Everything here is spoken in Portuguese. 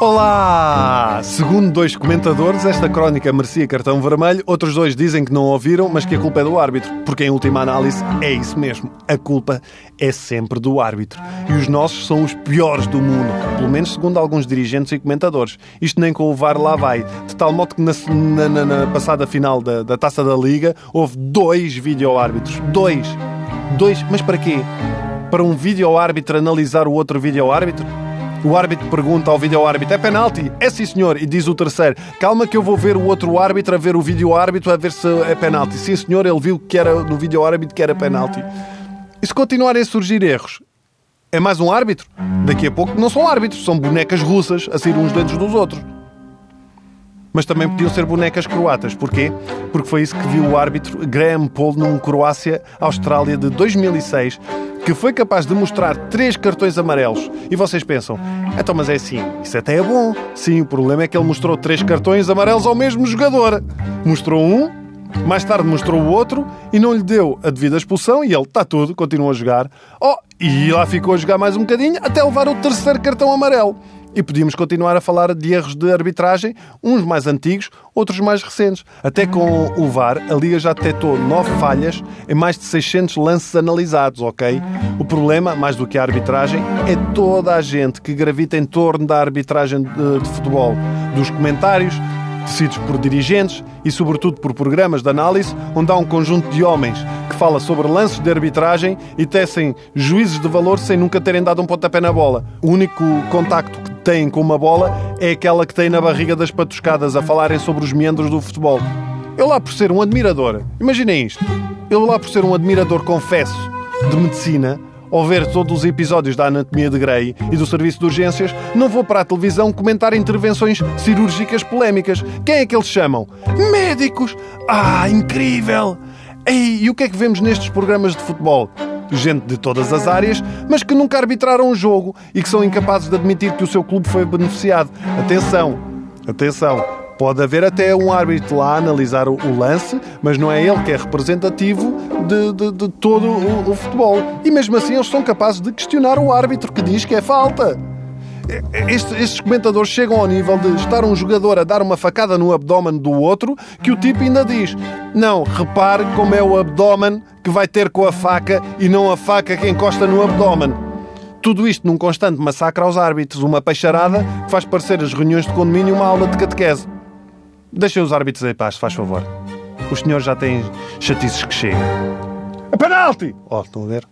Olá! Segundo dois comentadores, esta crónica merecia cartão vermelho. Outros dois dizem que não ouviram, mas que a culpa é do árbitro. Porque, em última análise, é isso mesmo. A culpa é sempre do árbitro. E os nossos são os piores do mundo. Pelo menos segundo alguns dirigentes e comentadores. Isto nem com o VAR lá vai. De tal modo que na, na, na passada final da, da Taça da Liga houve dois vídeo-árbitros. Dois! Dois. Mas para quê? Para um vídeo-árbitro analisar o outro vídeo-árbitro? O árbitro pergunta ao vídeo-árbitro: é penalti? É sim, senhor. E diz o terceiro: calma que eu vou ver o outro árbitro, a ver o vídeo-árbitro, a ver se é penalti. Sim, senhor, ele viu que era no vídeo-árbitro que era penalti. E se continuarem a surgir erros, é mais um árbitro? Daqui a pouco não são árbitros, são bonecas russas a sair uns dentro dos outros. Mas também podiam ser bonecas croatas. Porquê? Porque foi isso que viu o árbitro Graham Paul num Croácia-Austrália de 2006 que foi capaz de mostrar três cartões amarelos. E vocês pensam, então, mas é assim, isso até é bom. Sim, o problema é que ele mostrou três cartões amarelos ao mesmo jogador. Mostrou um, mais tarde mostrou o outro e não lhe deu a devida expulsão e ele está tudo, continuou a jogar. Oh, e lá ficou a jogar mais um bocadinho até levar o terceiro cartão amarelo. E podíamos continuar a falar de erros de arbitragem, uns mais antigos, outros mais recentes. Até com o VAR, a Liga já detectou nove falhas em mais de 600 lances analisados, ok? O problema, mais do que a arbitragem, é toda a gente que gravita em torno da arbitragem de, de futebol. Dos comentários, tecidos por dirigentes e, sobretudo, por programas de análise, onde há um conjunto de homens que fala sobre lances de arbitragem e tecem juízes de valor sem nunca terem dado um pontapé na bola. O único contacto têm com uma bola é aquela que têm na barriga das patuscadas a falarem sobre os meandros do futebol. Eu lá por ser um admirador, imaginem isto, eu lá por ser um admirador, confesso, de medicina, ao ver todos os episódios da Anatomia de Grey e do Serviço de Urgências, não vou para a televisão comentar intervenções cirúrgicas polémicas. Quem é que eles chamam? Médicos! Ah, incrível! Ei, e o que é que vemos nestes programas de futebol? Gente de todas as áreas, mas que nunca arbitraram um jogo e que são incapazes de admitir que o seu clube foi beneficiado. Atenção, atenção, Pode haver até um árbitro lá a analisar o, lance, mas não é ele que é representativo de, de, de todo o, o, futebol. E mesmo assim eles são capazes de questionar o árbitro que diz que é falta. Estes comentadores chegam ao nível de estar um jogador a dar uma facada no abdômen do outro, que o tipo ainda diz: Não, repare como é o abdômen que vai ter com a faca e não a faca que encosta no abdômen. Tudo isto num constante massacre aos árbitros, uma peixarada que faz parecer as reuniões de condomínio uma aula de catequese. Deixem os árbitros em paz, faz favor. Os senhores já têm chatices que chegam. A penalti! Ó, oh, estão a ver?